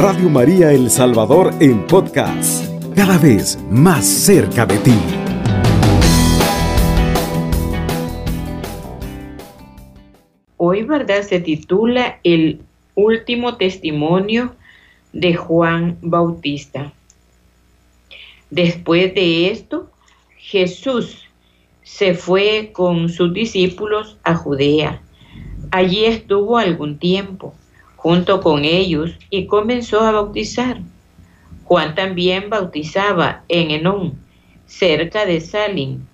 Radio María El Salvador en podcast, cada vez más cerca de ti. Hoy, ¿verdad? Se titula El último testimonio de Juan Bautista. Después de esto, Jesús se fue con sus discípulos a Judea. Allí estuvo algún tiempo junto con ellos y comenzó a bautizar. Juan también bautizaba en Enón, cerca de Salim,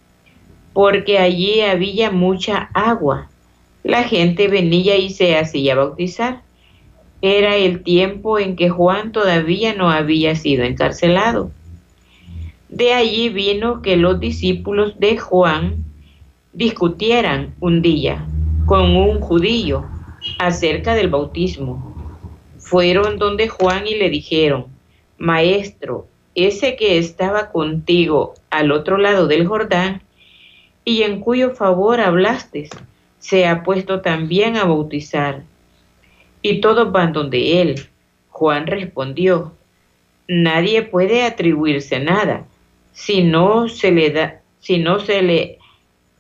porque allí había mucha agua. La gente venía y se hacía bautizar. Era el tiempo en que Juan todavía no había sido encarcelado. De allí vino que los discípulos de Juan discutieran un día con un judío acerca del bautismo. Fueron donde Juan y le dijeron, Maestro, ese que estaba contigo al otro lado del Jordán y en cuyo favor hablaste, se ha puesto también a bautizar. Y todos van donde él. Juan respondió, Nadie puede atribuirse nada si no se le da, si no se le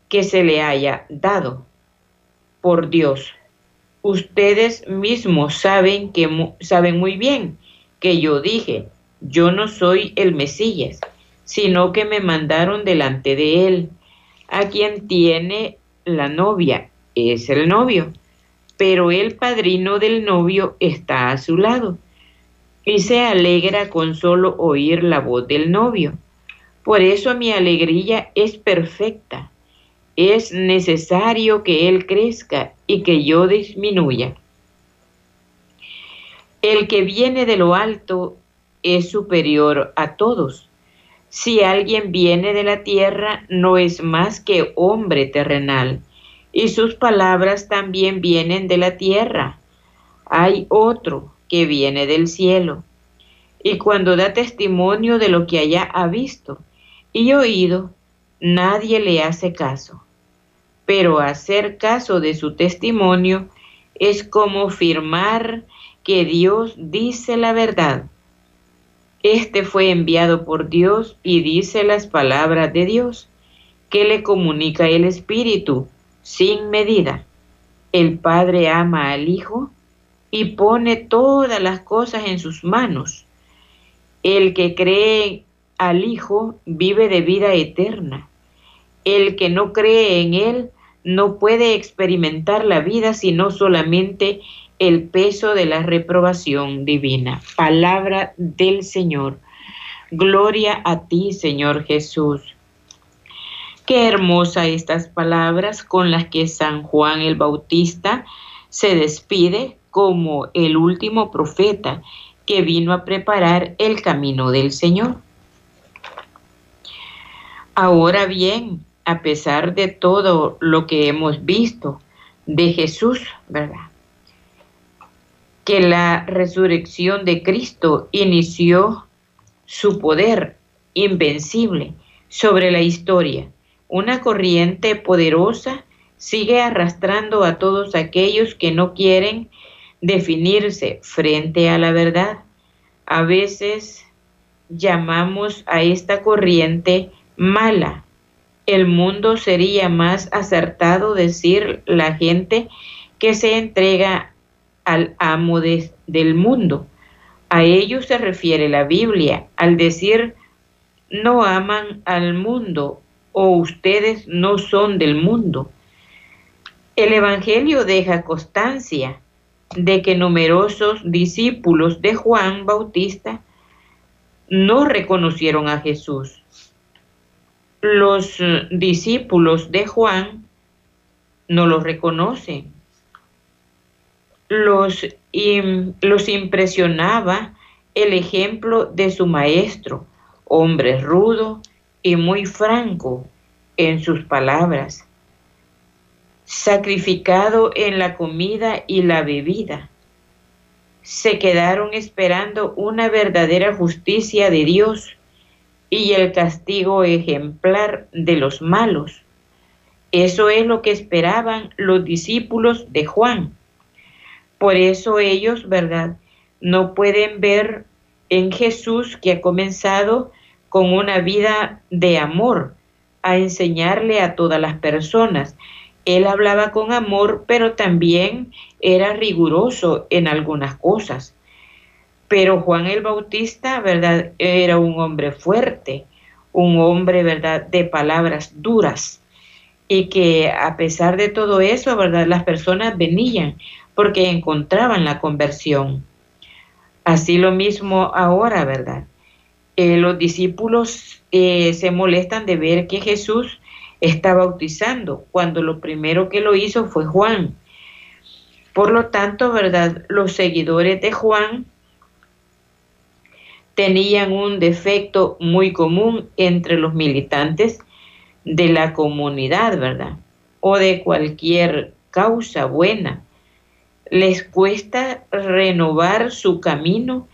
que se le haya dado por Dios ustedes mismos saben que saben muy bien que yo dije, yo no soy el Mesías, sino que me mandaron delante de él. A quien tiene la novia es el novio, pero el padrino del novio está a su lado y se alegra con solo oír la voz del novio. Por eso mi alegría es perfecta es necesario que Él crezca y que yo disminuya. El que viene de lo alto es superior a todos. Si alguien viene de la tierra, no es más que hombre terrenal, y sus palabras también vienen de la tierra. Hay otro que viene del cielo, y cuando da testimonio de lo que allá ha visto y oído, nadie le hace caso pero hacer caso de su testimonio es como firmar que Dios dice la verdad. Este fue enviado por Dios y dice las palabras de Dios, que le comunica el Espíritu sin medida. El Padre ama al Hijo y pone todas las cosas en sus manos. El que cree al Hijo vive de vida eterna. El que no cree en Él no puede experimentar la vida sino solamente el peso de la reprobación divina. Palabra del Señor. Gloria a ti, Señor Jesús. Qué hermosa estas palabras con las que San Juan el Bautista se despide como el último profeta que vino a preparar el camino del Señor. Ahora bien, a pesar de todo lo que hemos visto de Jesús, ¿verdad? Que la resurrección de Cristo inició su poder invencible sobre la historia. Una corriente poderosa sigue arrastrando a todos aquellos que no quieren definirse frente a la verdad. A veces llamamos a esta corriente mala, el mundo sería más acertado decir la gente que se entrega al amo del mundo. A ello se refiere la Biblia al decir no aman al mundo o ustedes no son del mundo. El Evangelio deja constancia de que numerosos discípulos de Juan Bautista no reconocieron a Jesús los eh, discípulos de Juan no lo reconocen. Los, los impresionaba el ejemplo de su maestro, hombre rudo y muy franco en sus palabras, sacrificado en la comida y la bebida. Se quedaron esperando una verdadera justicia de Dios y el castigo ejemplar de los malos. Eso es lo que esperaban los discípulos de Juan. Por eso ellos, ¿verdad? no pueden ver en Jesús que ha comenzado con una vida de amor, a enseñarle a todas las personas. Él hablaba con amor, pero también era riguroso en algunas cosas. Pero Juan el Bautista, ¿verdad? Era un hombre fuerte, un hombre, ¿verdad?, de palabras duras. Y que a pesar de todo eso, ¿verdad?, las personas venían porque encontraban la conversión. Así lo mismo ahora, ¿verdad? Eh, los discípulos eh, se molestan de ver que Jesús está bautizando, cuando lo primero que lo hizo fue Juan. Por lo tanto, ¿verdad? Los seguidores de Juan tenían un defecto muy común entre los militantes de la comunidad, ¿verdad? O de cualquier causa buena. Les cuesta renovar su camino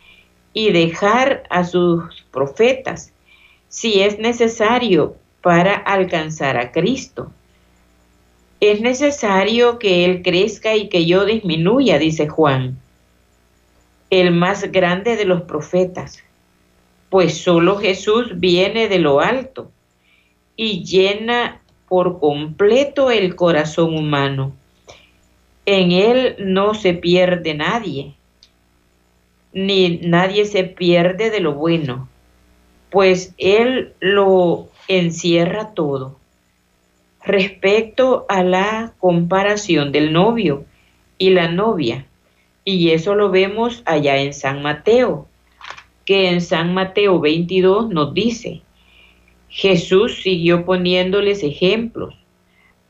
y dejar a sus profetas si es necesario para alcanzar a Cristo. Es necesario que Él crezca y que yo disminuya, dice Juan, el más grande de los profetas pues solo Jesús viene de lo alto y llena por completo el corazón humano. En Él no se pierde nadie, ni nadie se pierde de lo bueno, pues Él lo encierra todo. Respecto a la comparación del novio y la novia, y eso lo vemos allá en San Mateo, que en San Mateo 22 nos dice, Jesús siguió poniéndoles ejemplos.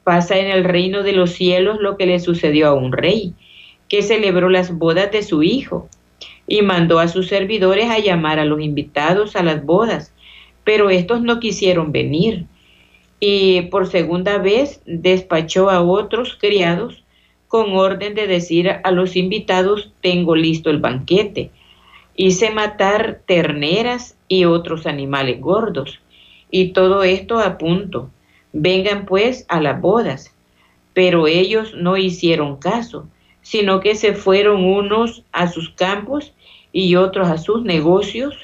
Pasa en el reino de los cielos lo que le sucedió a un rey, que celebró las bodas de su hijo y mandó a sus servidores a llamar a los invitados a las bodas, pero estos no quisieron venir. Y por segunda vez despachó a otros criados con orden de decir a los invitados, tengo listo el banquete Hice matar terneras y otros animales gordos, y todo esto a punto. Vengan pues a las bodas. Pero ellos no hicieron caso, sino que se fueron unos a sus campos y otros a sus negocios.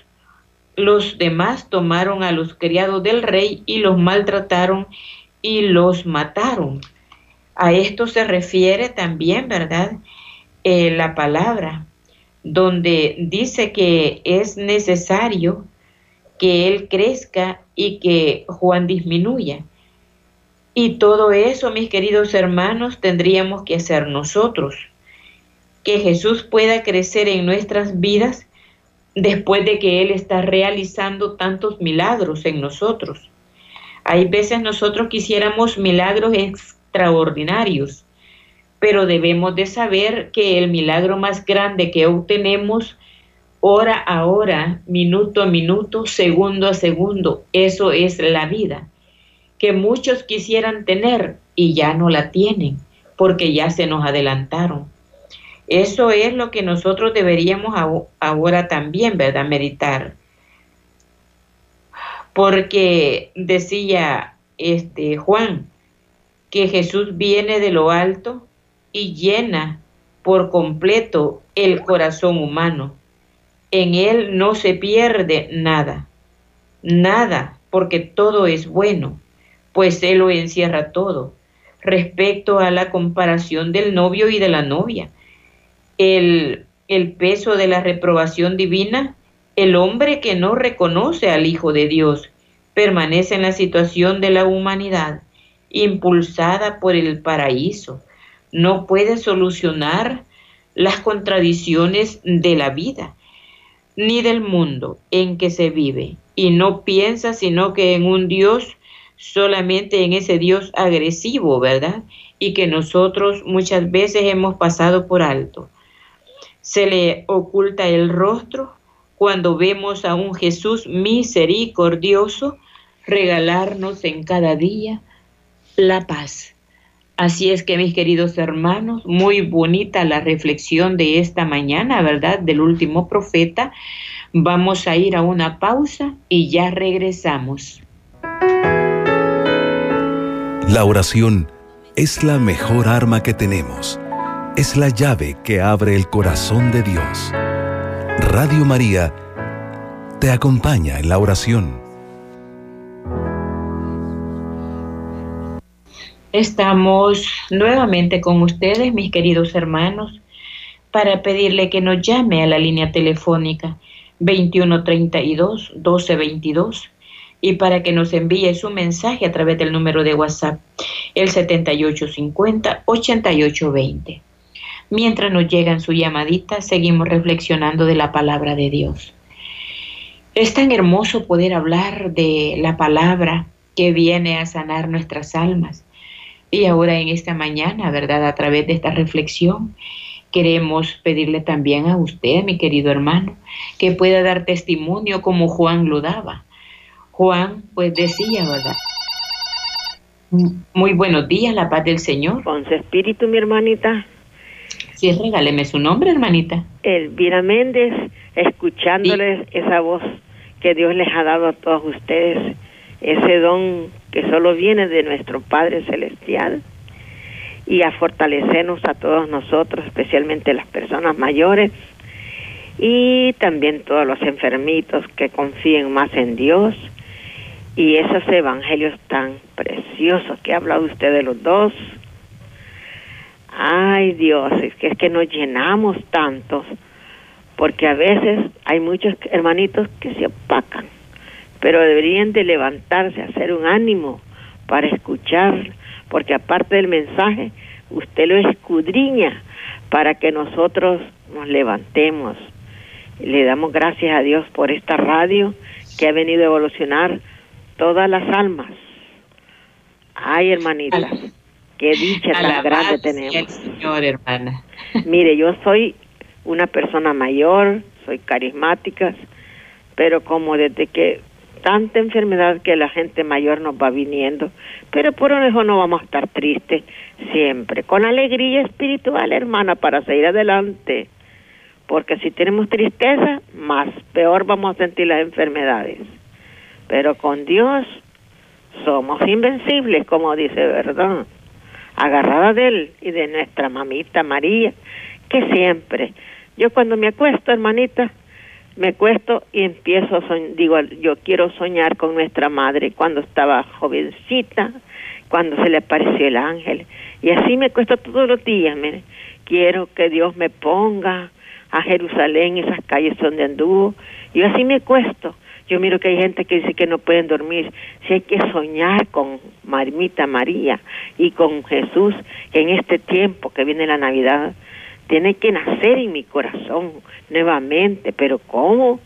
Los demás tomaron a los criados del rey y los maltrataron y los mataron. A esto se refiere también, ¿verdad? Eh, la palabra donde dice que es necesario que Él crezca y que Juan disminuya. Y todo eso, mis queridos hermanos, tendríamos que hacer nosotros. Que Jesús pueda crecer en nuestras vidas después de que Él está realizando tantos milagros en nosotros. Hay veces nosotros quisiéramos milagros extraordinarios, pero debemos de saber que el milagro más grande que obtenemos hora a hora, minuto a minuto, segundo a segundo, eso es la vida, que muchos quisieran tener y ya no la tienen, porque ya se nos adelantaron. Eso es lo que nosotros deberíamos ahora también, ¿verdad? Meditar. Porque decía este Juan que Jesús viene de lo alto y llena por completo el corazón humano. En él no se pierde nada, nada, porque todo es bueno, pues él lo encierra todo. Respecto a la comparación del novio y de la novia, el, el peso de la reprobación divina, el hombre que no reconoce al Hijo de Dios permanece en la situación de la humanidad, impulsada por el paraíso, no puede solucionar las contradicciones de la vida ni del mundo en que se vive y no piensa sino que en un Dios solamente en ese Dios agresivo, ¿verdad? Y que nosotros muchas veces hemos pasado por alto. Se le oculta el rostro cuando vemos a un Jesús misericordioso regalarnos en cada día la paz. Así es que mis queridos hermanos, muy bonita la reflexión de esta mañana, ¿verdad? Del último profeta. Vamos a ir a una pausa y ya regresamos. La oración es la mejor arma que tenemos. Es la llave que abre el corazón de Dios. Radio María te acompaña en la oración. Estamos nuevamente con ustedes, mis queridos hermanos, para pedirle que nos llame a la línea telefónica 2132 1222 y para que nos envíe su mensaje a través del número de WhatsApp, el 7850-8820. Mientras nos llegan su llamadita, seguimos reflexionando de la palabra de Dios. Es tan hermoso poder hablar de la palabra que viene a sanar nuestras almas. Y ahora en esta mañana, ¿verdad? A través de esta reflexión, queremos pedirle también a usted, mi querido hermano, que pueda dar testimonio como Juan lo daba Juan pues decía, ¿verdad? Muy buenos días, la paz del Señor. Con su espíritu, mi hermanita. Sí, regáleme su nombre, hermanita. Elvira Méndez, escuchándoles esa voz que Dios les ha dado a todos ustedes, ese don que solo viene de nuestro Padre Celestial y a fortalecernos a todos nosotros, especialmente las personas mayores y también todos los enfermitos que confíen más en Dios y esos evangelios tan preciosos que ha hablado usted de los dos. Ay Dios, es que es que nos llenamos tantos, porque a veces hay muchos hermanitos que se opacan, pero deberían de levantarse, hacer un ánimo para escuchar, porque aparte del mensaje, usted lo escudriña para que nosotros nos levantemos. Le damos gracias a Dios por esta radio que ha venido a evolucionar todas las almas. Ay, hermanita, qué dicha tan grande tenemos. Señor, hermana. Mire, yo soy una persona mayor, soy carismática, pero como desde que tanta enfermedad que la gente mayor nos va viniendo, pero por eso no vamos a estar tristes siempre, con alegría espiritual, hermana, para seguir adelante, porque si tenemos tristeza, más peor vamos a sentir las enfermedades. Pero con Dios somos invencibles, como dice verdad, agarrada de Él y de nuestra mamita María, que siempre, yo cuando me acuesto, hermanita, me acuesto y empiezo, digo, yo quiero soñar con nuestra madre cuando estaba jovencita, cuando se le apareció el ángel. Y así me acuesto todos los días, mire. Quiero que Dios me ponga a Jerusalén, esas calles donde anduvo. Y así me acuesto yo miro que hay gente que dice que no pueden dormir. Si hay que soñar con Marmita María y con Jesús, en este tiempo que viene la Navidad, tiene que nacer en mi corazón nuevamente. Pero ¿cómo?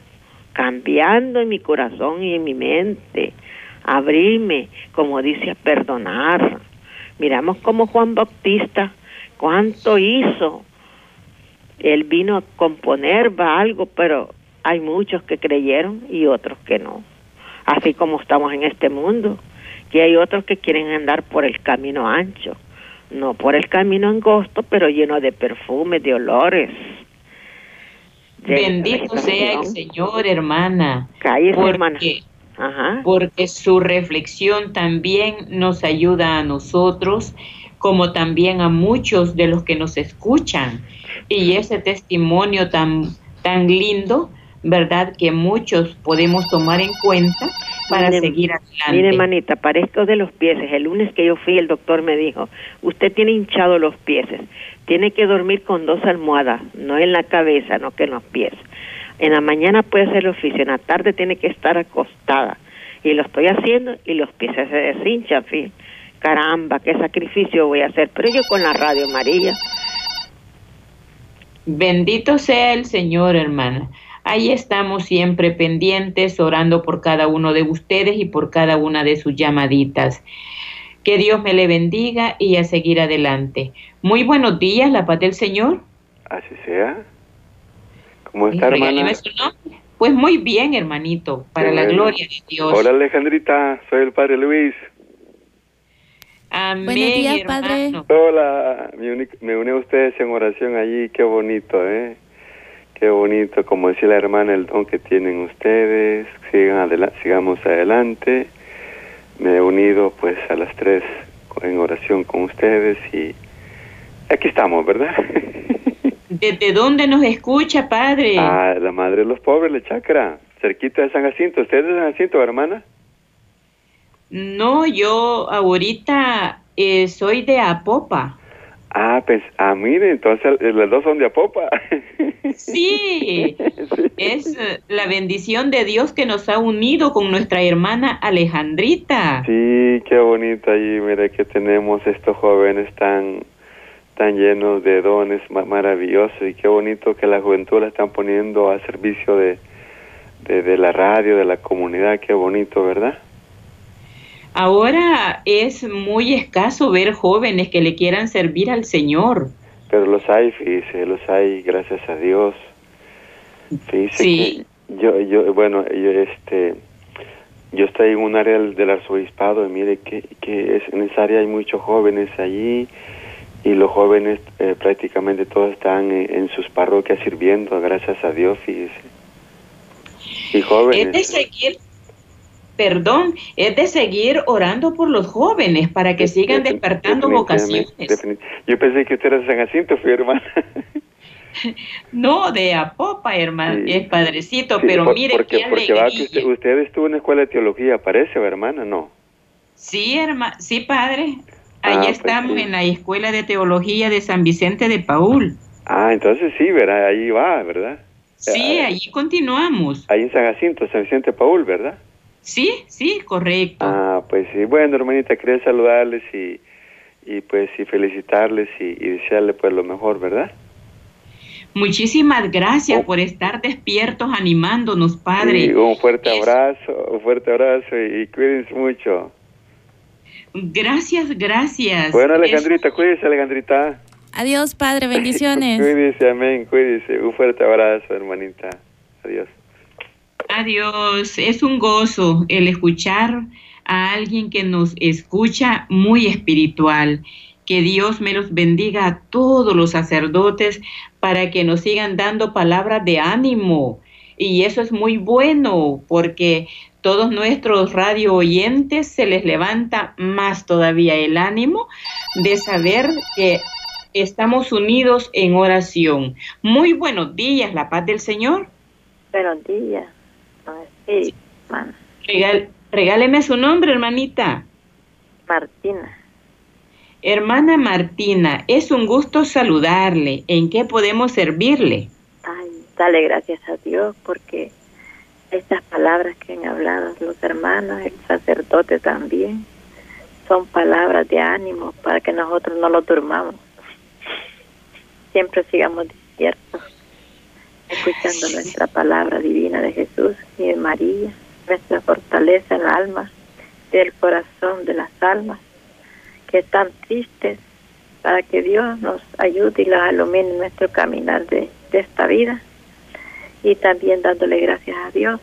Cambiando en mi corazón y en mi mente. Abrirme, como dice, a perdonar. Miramos como Juan Bautista, cuánto hizo. Él vino a componer va algo, pero hay muchos que creyeron y otros que no. Así como estamos en este mundo, que hay otros que quieren andar por el camino ancho, no por el camino angosto, pero lleno de perfumes, de olores. Bendito sea el Señor, hermana. Cállese, hermana. Porque su reflexión también nos ayuda a nosotros, como también a muchos de los que nos escuchan. Y ese testimonio tan, tan lindo ¿verdad? Que muchos podemos tomar en cuenta para seguir adelante. Mire, manita, parezco de los pies. El lunes que yo fui, el doctor me dijo, usted tiene hinchado los pies, tiene que dormir con dos almohadas, no en la cabeza, no que en los pies. En la mañana puede hacer el oficio, en la tarde tiene que estar acostada. Y lo estoy haciendo y los pies se deshinchan, fin. Caramba, qué sacrificio voy a hacer. Pero yo con la radio María. Bendito sea el Señor, hermana. Ahí estamos siempre pendientes, orando por cada uno de ustedes y por cada una de sus llamaditas. Que Dios me le bendiga y a seguir adelante. Muy buenos días, la paz del Señor. Así sea. ¿Cómo está, hermana? Pues muy bien, hermanito, para la gloria de Dios. Hola, Alejandrita, soy el Padre Luis. Amén, Buenos días, Padre. Hola, me, me une a ustedes en oración allí, qué bonito, ¿eh? Qué bonito, como decía la hermana, el don que tienen ustedes. Sigan adelante, sigamos adelante. Me he unido pues a las tres en oración con ustedes y aquí estamos, ¿verdad? ¿Desde dónde nos escucha, Padre? Ah, la Madre de los Pobres, Le Chacra, cerquita de San Jacinto. ¿Usted es de San Jacinto, hermana? No, yo ahorita eh, soy de Apopa. Ah, pues, ah, mire, entonces eh, los dos son de Apopa. Sí, es eh, la bendición de Dios que nos ha unido con nuestra hermana Alejandrita. Sí, qué bonito ahí, mire que tenemos estos jóvenes tan tan llenos de dones ma- maravillosos y qué bonito que la juventud la están poniendo a servicio de, de, de la radio, de la comunidad, qué bonito, ¿verdad? Ahora es muy escaso ver jóvenes que le quieran servir al Señor. Pero los hay, fíjese, los hay, gracias a Dios. Fíjese Sí. que yo, yo, bueno, yo, este, yo estoy en un área del, arzobispado y mire que, que es, en esa área hay muchos jóvenes allí y los jóvenes eh, prácticamente todos están en, en sus parroquias sirviendo, gracias a Dios, fíjese. Y Es de jóvenes. Perdón, es de seguir orando por los jóvenes para que sigan despertando vocaciones. Yo pensé que usted era de San Jacinto, fui hermana. No, de Apopa, hermano, Sí. es padrecito, Sí, pero por- mire porque, qué porque va que usted, usted estuvo en la escuela de teología, parece, ¿o hermana? No. Sí, hermano, sí, padre. Ah, Ahí pues estamos sí. en la Escuela de Teología de San Vicente de Paul. Ah, entonces sí, ¿verdad? Ahí va, ¿verdad? Sí, Ah, allí continuamos. Ahí en San Jacinto, San Vicente Paul, ¿verdad? Sí, sí, correcto. Ah, pues sí. Bueno, hermanita, quería saludarles y, y pues y felicitarles y, y desearles pues lo mejor, ¿verdad? Muchísimas gracias Oh. por estar despiertos animándonos, Padre. Sí, un fuerte Es- abrazo, un fuerte abrazo y, y cuídense mucho. Gracias, gracias. Bueno, Es- Alejandrita, cuídese, Alejandrita. Adiós, Padre, bendiciones. cuídese, amén, cuídese. Un fuerte abrazo, hermanita. Adiós. Adiós. Es un gozo el escuchar a alguien que nos escucha muy espiritual. Que Dios me los bendiga a todos los sacerdotes para que nos sigan dando palabras de ánimo. Y eso es muy bueno porque todos nuestros radio oyentes se les levanta más todavía el ánimo de saber que estamos unidos en oración. Muy buenos días, la paz del Señor. Buenos días. Sí, hermana Regal- regáleme su nombre, hermanita. Martina. Hermana Martina, es un gusto saludarle. ¿En qué podemos servirle? Ay, dale gracias a Dios porque estas palabras que han hablado los hermanos, el sacerdote también, son palabras de ánimo para que nosotros no lo durmamos. Siempre sigamos despiertos, escuchando nuestra palabra divina de Jesús y de María, nuestra fortaleza en el alma del corazón de las almas que están tristes para que Dios nos ayude y las ilumine en nuestro caminar de, de esta vida. Y también dándole gracias a Dios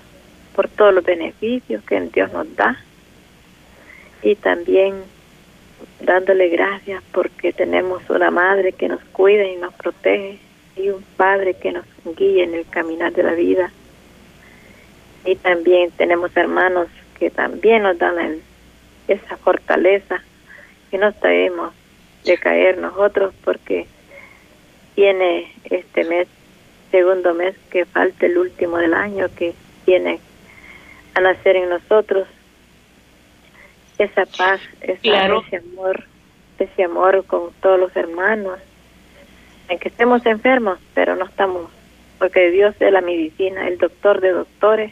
por todos los beneficios que Dios nos da. Y también dándole gracias porque tenemos una madre que nos cuida y nos protege y un padre que nos guía en el caminar de la vida. Y también tenemos hermanos que también nos dan la- esa fortaleza que no debemos de caer nosotros porque tiene este mes, segundo mes que falta el último del año que tiene a nacer en nosotros. Esa paz, esa- Claro. ese amor, ese amor con todos los hermanos, en que estemos enfermos, pero no estamos, porque Dios es la medicina, el doctor de doctores,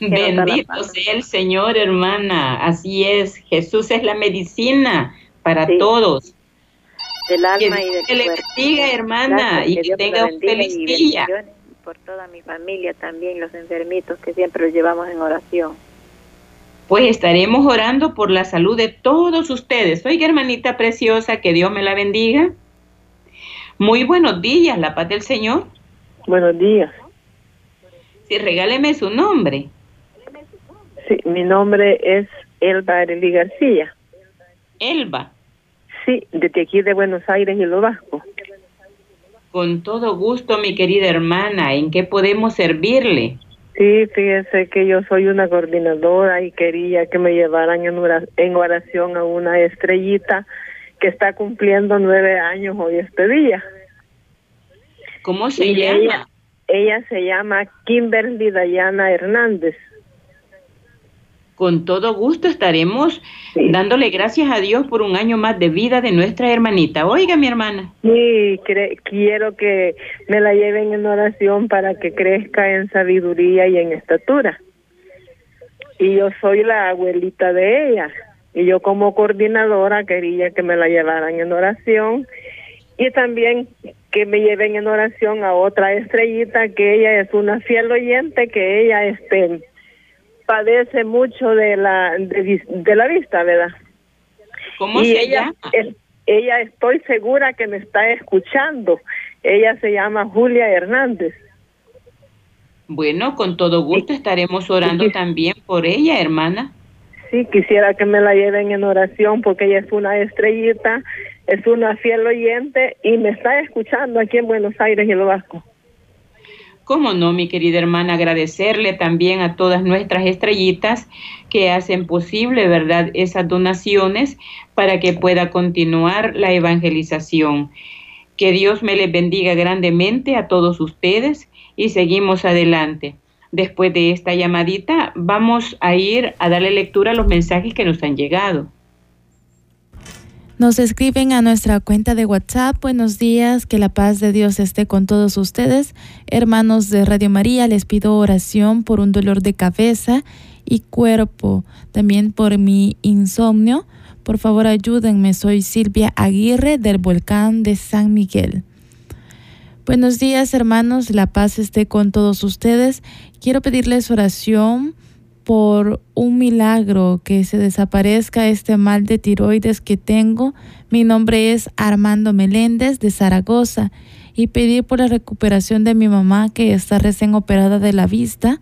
Bendito sea el Señor, hermana. Así es. Jesús es la medicina para Sí. todos. del Que alma y Dios del te le bendiga, hermana, Gracias, y que me tenga un feliz y día. por toda mi familia también, los enfermitos que siempre los llevamos en oración. Pues estaremos orando por la salud de todos ustedes. Oiga, hermanita preciosa, que Dios me la bendiga. Muy buenos días, la paz del Señor. Buenos días. Sí, regáleme su nombre. Sí, mi nombre es Elba Arely García. Elba. Sí, desde aquí de Buenos Aires y lo Vasco. Con todo gusto, mi querida hermana. ¿En qué podemos servirle? Sí, fíjese que yo soy una coordinadora y quería que me llevaran en ora- en oración a una estrellita que está cumpliendo nueve años hoy este día. ¿Cómo se Y llama? ella- ella se llama Kimberly Dayana Hernández. Con todo gusto estaremos dándole gracias a Dios por un año más de vida de nuestra hermanita. Oiga, mi hermana. Sí, quiero que me la lleven en oración para que crezca en sabiduría y en estatura. Y yo soy la abuelita de ella. Y yo como coordinadora quería que me la llevaran en oración y también que me lleven en oración a otra estrellita que ella es una fiel oyente que ella este padece mucho de la de, la vista verdad cómo se llama ella estoy segura que me está escuchando. Ella se llama Julia Hernández. Bueno con todo gusto estaremos orando también por ella hermana sí quisiera que me la lleven en oración porque ella es una estrellita es una fiel oyente y me está escuchando aquí en Buenos Aires y el Vasco Cómo no, mi querida hermana, agradecerle también a todas nuestras estrellitas que hacen posible, ¿verdad?, esas donaciones para que pueda continuar la evangelización. Que Dios me les bendiga grandemente a todos ustedes y seguimos adelante. Después de esta llamadita, vamos a ir a darle lectura a los mensajes que nos han llegado. Nos escriben a nuestra cuenta de WhatsApp. Buenos días, que la paz de Dios esté con todos ustedes. Hermanos de Radio María, les pido oración por un dolor de cabeza y cuerpo, también por mi insomnio. Por favor, ayúdenme. Soy Silvia Aguirre del Volcán de San Miguel. Buenos días, hermanos. La paz esté con todos ustedes. Quiero pedirles oración por un milagro que se desaparezca este mal de tiroides que tengo. Mi nombre es Armando Meléndez de Zaragoza y pedir por la recuperación de mi mamá que está recién operada de la vista,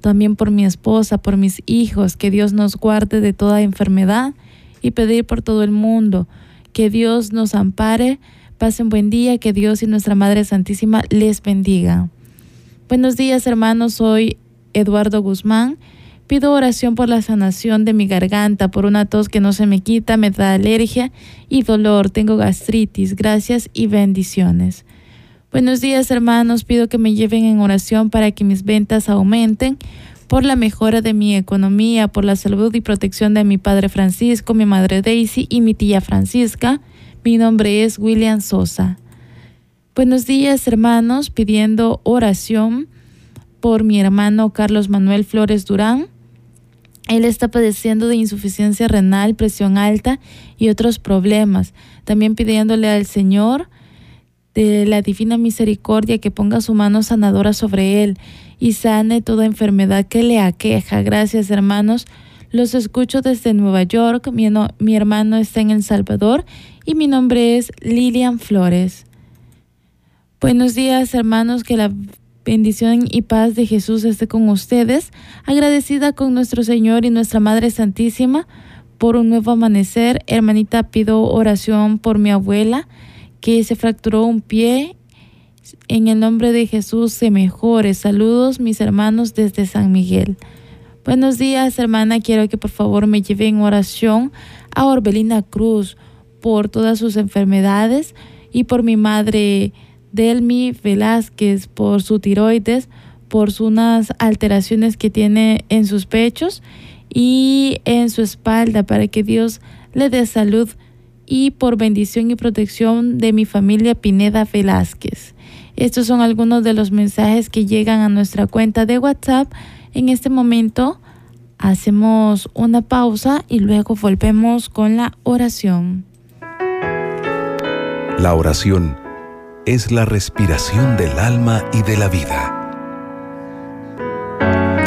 también por mi esposa, por mis hijos, que Dios nos guarde de toda enfermedad y pedir por todo el mundo, que Dios nos ampare. Pasen buen día, que Dios y nuestra Madre Santísima les bendiga. Buenos días hermanos, soy Eduardo Guzmán Pido oración por la sanación de mi garganta, por una tos que no se me quita, me da alergia y dolor, tengo gastritis. Gracias y bendiciones. Buenos días hermanos, pido que me lleven en oración para que mis ventas aumenten, por la mejora de mi economía, por la salud y protección de mi padre Francisco, mi madre Daisy y mi tía Francisca. Mi nombre es William Sosa. Buenos días hermanos, pidiendo oración por mi hermano Carlos Manuel Flores Durán, él está padeciendo de insuficiencia renal, presión alta y otros problemas. También pidiéndole al Señor de la divina misericordia que ponga su mano sanadora sobre él y sane toda enfermedad que le aqueja. Gracias hermanos. Los escucho desde Nueva York. Mi, mi hermano está en El Salvador y mi nombre es Lilian Flores. Buenos días hermanos, que la bendición y paz de Jesús esté con ustedes, agradecida con nuestro Señor y nuestra Madre Santísima por un nuevo amanecer. Hermanita, pido oración por mi abuela que se fracturó un pie. En el nombre de Jesús se mejore. Saludos mis hermanos desde San Miguel. Buenos días, hermana. Quiero que por favor me lleve en oración a Orbelina Cruz por todas sus enfermedades y por mi madre Delmi Velázquez por su tiroides, por unas alteraciones que tiene en sus pechos y en su espalda para que Dios le dé salud y por bendición y protección de mi familia Pineda Velázquez. Estos son algunos de los mensajes que llegan a nuestra cuenta de WhatsApp. En este momento hacemos una pausa y luego volvemos con la oración. La oración es la respiración del alma y de la vida.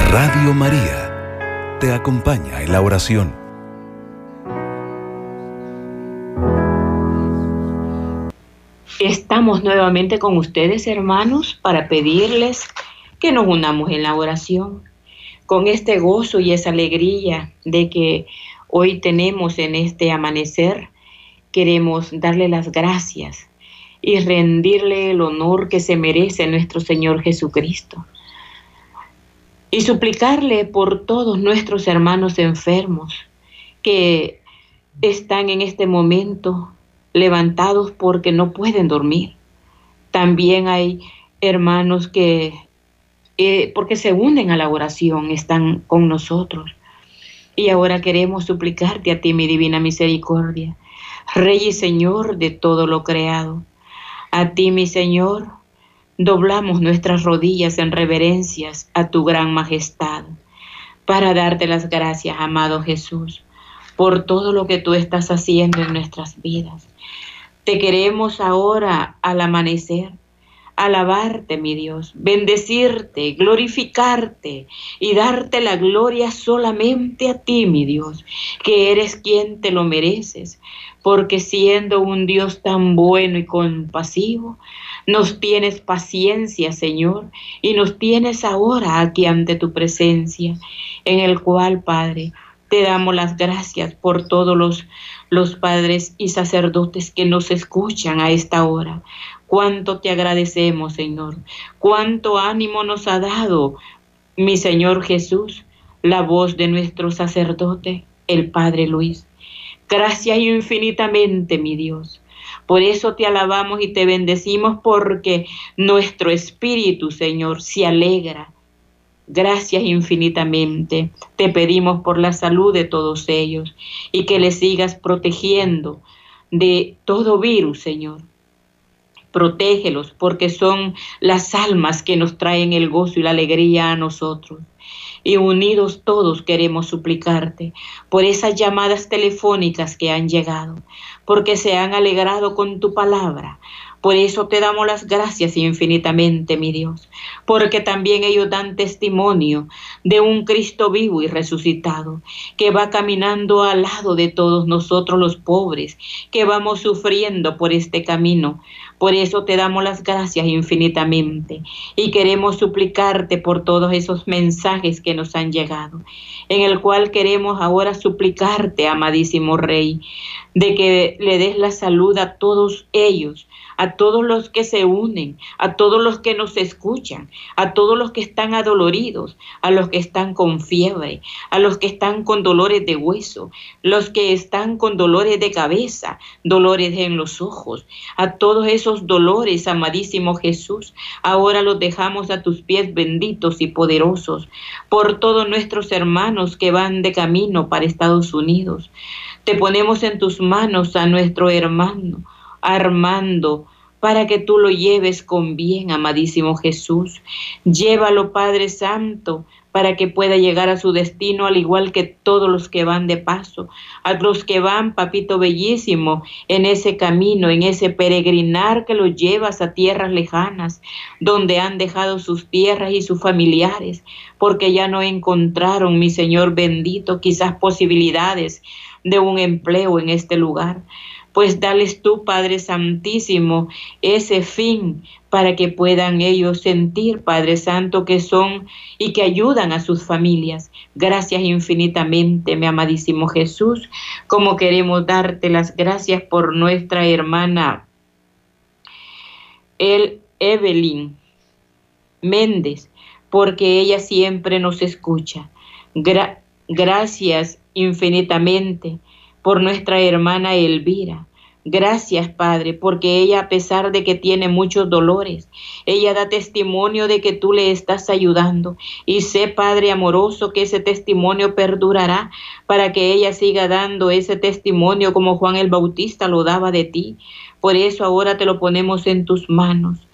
Radio María te acompaña en la oración. Estamos nuevamente con ustedes, hermanos, para pedirles que nos unamos en la oración, con este gozo y esa alegría de que hoy tenemos en este amanecer. Queremos darle las gracias y rendirle el honor que se merece nuestro Señor Jesucristo. Y suplicarle por todos nuestros hermanos enfermos que están en este momento levantados porque no pueden dormir. También hay hermanos que, eh, porque se unen a la oración, están con nosotros. Y ahora queremos suplicarte a ti, mi divina misericordia, Rey y Señor de todo lo creado. A ti, mi Señor, doblamos nuestras rodillas en reverencias a tu gran majestad, para darte las gracias, amado Jesús, por todo lo que tú estás haciendo en nuestras vidas. Te queremos ahora al amanecer alabarte, mi Dios, bendecirte, glorificarte y darte la gloria solamente a ti, mi Dios, que eres quien te lo mereces, porque siendo un Dios tan bueno y compasivo, nos tienes paciencia, Señor, y nos tienes ahora aquí ante tu presencia, en el cual, Padre, te damos las gracias por todos los, los padres y sacerdotes que nos escuchan a esta hora, Cuánto te agradecemos, Señor. Cuánto ánimo nos ha dado, mi Señor Jesús, la voz de nuestro sacerdote, el Padre Luis. Gracias infinitamente, mi Dios. Por eso te alabamos y te bendecimos porque nuestro espíritu, Señor, se alegra. Gracias infinitamente. Te pedimos por la salud de todos ellos y que les sigas protegiendo de todo virus, Señor protégelos, porque son las almas que nos traen el gozo y la alegría a nosotros. Y unidos todos queremos suplicarte por esas llamadas telefónicas que han llegado, porque se han alegrado con tu palabra, por eso te damos las gracias infinitamente, mi Dios, porque también ellos dan testimonio de un Cristo vivo y resucitado, que va caminando al lado de todos nosotros los pobres, que vamos sufriendo por este camino. Por eso te damos las gracias infinitamente y queremos suplicarte por todos esos mensajes que nos han llegado, en el cual queremos ahora suplicarte, amadísimo Rey, de que le des la salud a todos ellos, a todos los que se unen, a todos los que nos escuchan, a todos los que están adoloridos, a los que están con fiebre, a los que están con dolores de hueso, los que están con dolores de cabeza, dolores en los ojos, a todos esos dolores, amadísimo Jesús, ahora los dejamos a tus pies benditos y poderosos por todos nuestros hermanos que van de camino para Estados Unidos. Te ponemos en tus manos a nuestro hermano Armando, para que tú lo lleves con bien, amadísimo Jesús. Llévalo, Padre Santo, para que pueda llegar a su destino, al igual que todos los que van de paso, a los que van, papito bellísimo, en ese camino, en ese peregrinar que los llevas a tierras lejanas, donde han dejado sus tierras y sus familiares, porque ya no encontraron, mi Señor bendito, quizás posibilidades de un empleo en este lugar. Pues dales tú, Padre Santísimo, ese fin para que puedan ellos sentir, Padre Santo, que son y que ayudan a sus familias. Gracias infinitamente, mi amadísimo Jesús, como queremos darte las gracias por nuestra hermana el Evelyn Méndez, porque ella siempre nos escucha. gracias infinitamente por nuestra hermana Elvira. Gracias, Padre, porque ella, a pesar de que tiene muchos dolores, ella da testimonio de que tú le estás ayudando. Y sé, Padre amoroso, que ese testimonio perdurará para que ella siga dando ese testimonio como Juan el Bautista lo daba de ti. Por eso ahora te lo ponemos en tus manos.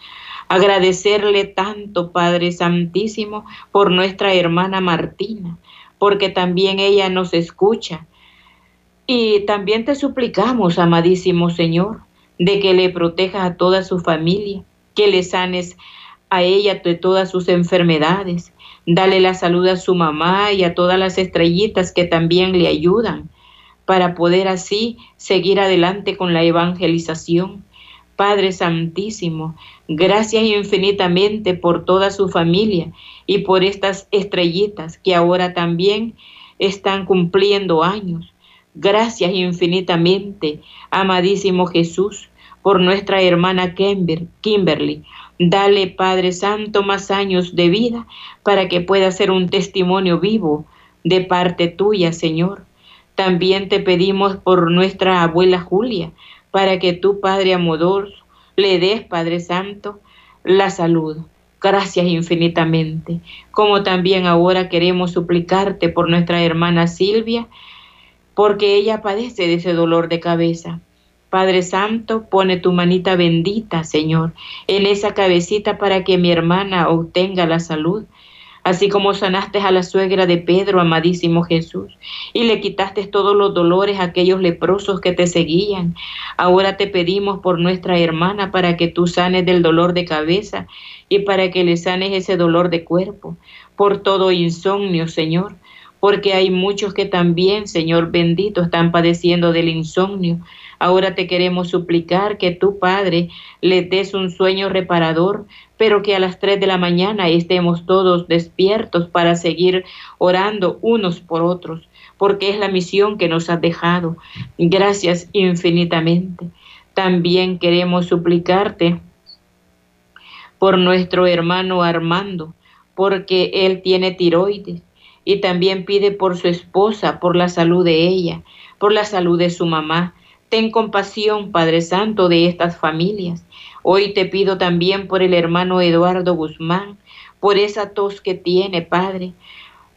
Agradecerle tanto, Padre Santísimo, por nuestra hermana Martina, porque también ella nos escucha y también te suplicamos, amadísimo Señor, de que le protejas a toda su familia, que le sanes a ella de todas sus enfermedades. Dale la salud a su mamá y a todas las estrellitas que también le ayudan para poder así seguir adelante con la evangelización. Padre Santísimo, gracias infinitamente por toda su familia y por estas estrellitas que ahora también están cumpliendo años. Gracias infinitamente, amadísimo Jesús, por nuestra hermana Kimberly. Dale, Padre Santo, más años de vida para que pueda ser un testimonio vivo de parte tuya, Señor. También te pedimos por nuestra abuela Julia, para que tú, Padre amoroso, le des, Padre Santo, la salud. Gracias infinitamente. Como también ahora queremos suplicarte por nuestra hermana Silvia, porque ella padece de ese dolor de cabeza. Padre Santo, pone tu manita bendita, Señor, en esa cabecita para que mi hermana obtenga la salud así como sanaste a la suegra de Pedro, amadísimo Jesús, y le quitaste todos los dolores a aquellos leprosos que te seguían. Ahora te pedimos por nuestra hermana para que tú sanes del dolor de cabeza y para que le sanes ese dolor de cuerpo, por todo insomnio, Señor porque hay muchos que también, Señor bendito, están padeciendo del insomnio. Ahora te queremos suplicar que tu Padre le des un sueño reparador, pero que a las tres de la mañana estemos todos despiertos para seguir orando unos por otros, porque es la misión que nos has dejado. Gracias infinitamente. También queremos suplicarte por nuestro hermano Armando, porque él tiene tiroides y también pide por su esposa, por la salud de ella, por la salud de su mamá. Ten compasión, Padre Santo, de estas familias. Hoy te pido también por el hermano Eduardo Guzmán, por esa tos que tiene, Padre,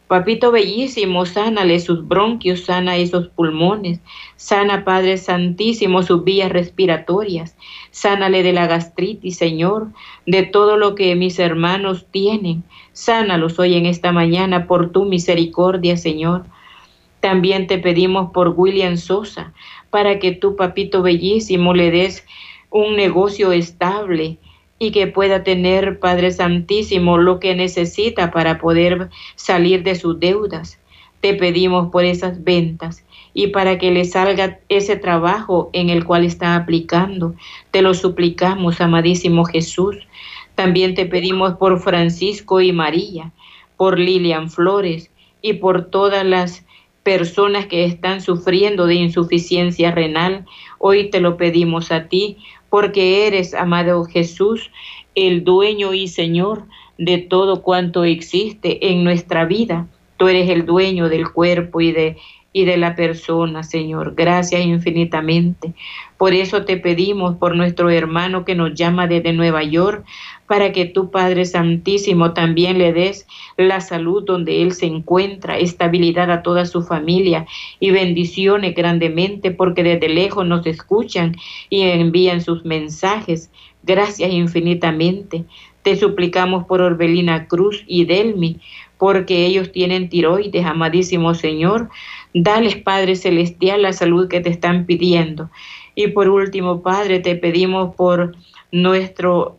Papito bellísimo, sánale sus bronquios, sana esos pulmones, sana Padre Santísimo sus vías respiratorias, sánale de la gastritis, Señor, de todo lo que mis hermanos tienen, sánalos hoy en esta mañana por tu misericordia, Señor. También te pedimos por William Sosa, para que tú, Papito bellísimo, le des un negocio estable, y que pueda tener, Padre Santísimo, lo que necesita para poder salir de sus deudas. Te pedimos por esas ventas y para que le salga ese trabajo en el cual está aplicando. Te lo suplicamos, amadísimo Jesús. También te pedimos por Francisco y María, por Lilian Flores y por todas las personas que están sufriendo de insuficiencia renal. Hoy te lo pedimos a ti porque eres, amado Jesús, el dueño y Señor de todo cuanto existe en nuestra vida. Tú eres el dueño del cuerpo y de, y de la persona, Señor. Gracias infinitamente. Por eso te pedimos por nuestro hermano que nos llama desde Nueva York, para que tu Padre Santísimo también le des la salud donde Él se encuentra, estabilidad a toda su familia y bendiciones grandemente porque desde lejos nos escuchan y envían sus mensajes. Gracias infinitamente. Te suplicamos por Orbelina Cruz y Delmi, porque ellos tienen tiroides, amadísimo Señor. Dales, Padre Celestial, la salud que te están pidiendo. Y por último, Padre, te pedimos por nuestro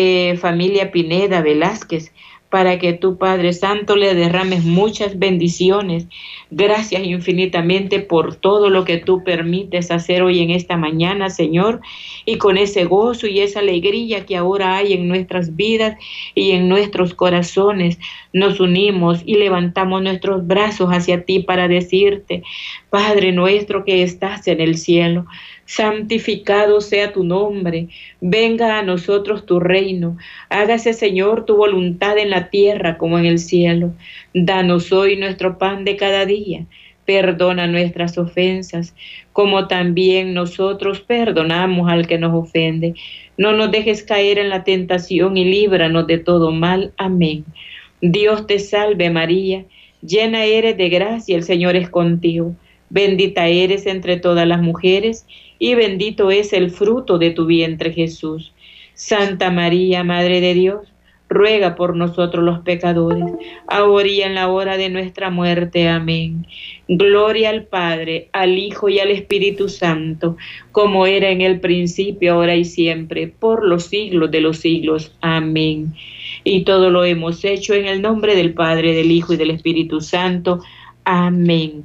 eh, familia Pineda Velázquez, para que tu Padre Santo le derrames muchas bendiciones. Gracias infinitamente por todo lo que tú permites hacer hoy en esta mañana, Señor, y con ese gozo y esa alegría que ahora hay en nuestras vidas y en nuestros corazones, nos unimos y levantamos nuestros brazos hacia ti para decirte, Padre nuestro que estás en el cielo, santificado sea tu nombre, venga a nosotros tu reino, hágase Señor tu voluntad en la tierra como en el cielo. Danos hoy nuestro pan de cada día, perdona nuestras ofensas, como también nosotros perdonamos al que nos ofende. No nos dejes caer en la tentación y líbranos de todo mal. Amén. Dios te salve María, llena eres de gracia, el Señor es contigo. Bendita eres entre todas las mujeres, y bendito es el fruto de tu vientre Jesús. Santa María, Madre de Dios, ruega por nosotros los pecadores, ahora y en la hora de nuestra muerte. Amén. Gloria al Padre, al Hijo y al Espíritu Santo, como era en el principio, ahora y siempre, por los siglos de los siglos. Amén. Y todo lo hemos hecho en el nombre del Padre, del Hijo y del Espíritu Santo. Amén.